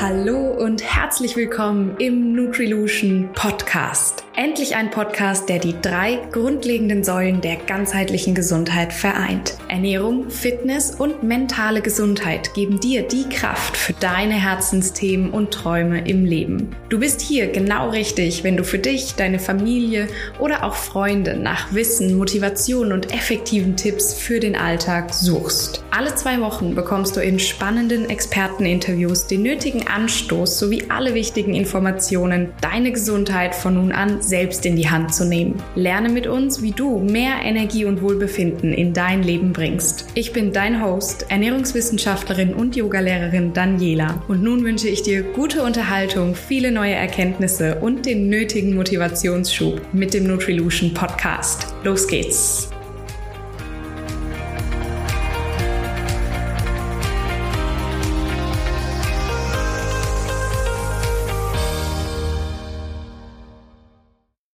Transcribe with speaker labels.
Speaker 1: Hallo und herzlich willkommen im Nutrilution Podcast. Endlich ein Podcast, der die drei grundlegenden Säulen der ganzheitlichen Gesundheit vereint. Ernährung, Fitness und mentale Gesundheit geben dir die Kraft für deine Herzensthemen und Träume im Leben. Du bist hier genau richtig, wenn du für dich, deine Familie oder auch Freunde nach Wissen, Motivation und effektiven Tipps für den Alltag suchst. Alle zwei Wochen bekommst du in spannenden Experteninterviews den nötigen Anstoß sowie alle wichtigen Informationen, deine Gesundheit von nun an selbst in die Hand zu nehmen. Lerne mit uns, wie du mehr Energie und Wohlbefinden in dein Leben bringst. Ich bin dein Host, Ernährungswissenschaftlerin und Yogalehrerin Daniela. Und nun wünsche ich dir gute Unterhaltung, viele neue Erkenntnisse und den nötigen Motivationsschub mit dem Nutrilution Podcast. Los geht's!